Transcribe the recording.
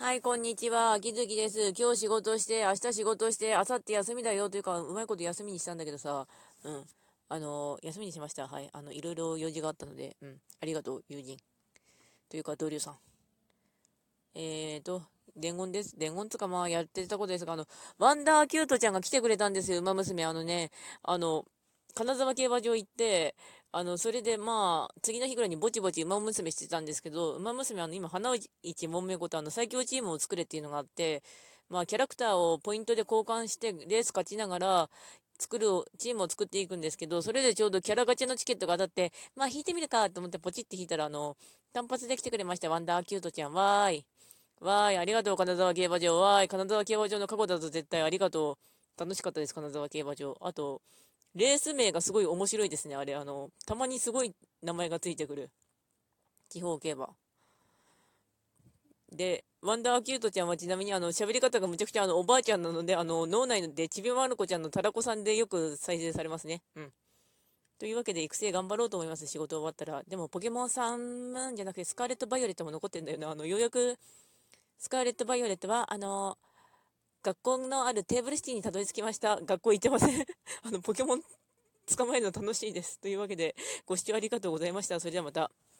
はい、こんにちは。秋月です。今日仕事して、明日仕事して、明後日休みだよというか、うまいこと休みにしたんだけどさ、うん。あの、休みにしました。はい。あの、いろいろ用事があったので、うん。ありがとう、友人。というか、同僚さん。えーと、伝言です。伝言つかまあやってたことですが、あの、ワンダーキュートちゃんが来てくれたんですよ、馬娘。あのね、あの、金沢競馬場行って、あの、それでまあ、次の日ぐらいにぼちぼち馬娘してたんですけど、馬娘あの、今、花一門目ごとあの、最強チームを作れっていうのがあって、まあ、キャラクターをポイントで交換して、レース勝ちながら、作る、チームを作っていくんですけど、それでちょうどキャラガチャのチケットが当たって、まあ、引いてみるかと思ってポチって引いたら、あの、単発で来てくれました、ワンダーキュートちゃん。わーい。わーい、ありがとう、金沢競馬場。わーい、金沢競馬場の過去だと絶対ありがとう。楽しかったです、金沢競馬場。あと、レース名がすごい面白いですね、あれ。あの、たまにすごい名前がついてくる。地方競馬。で、ワンダーアキュートちゃんはちなみにあの喋り方がむちゃくちゃあのおばあちゃんなので、あの脳内でちびまる子ちゃんのたらこさんでよく再生されますね。うん。というわけで育成頑張ろうと思います、仕事終わったら。でもポケモンさんじゃなくてスカーレット・バイオレットも残ってんだよな。あの、ようやくスカーレット・バイオレットは、あの学校のあるテーブルシティにたどり着きました。学校行ってません。あの、ポケモン捕まえるの楽しいです。というわけで、ご視聴ありがとうございました。それではまた。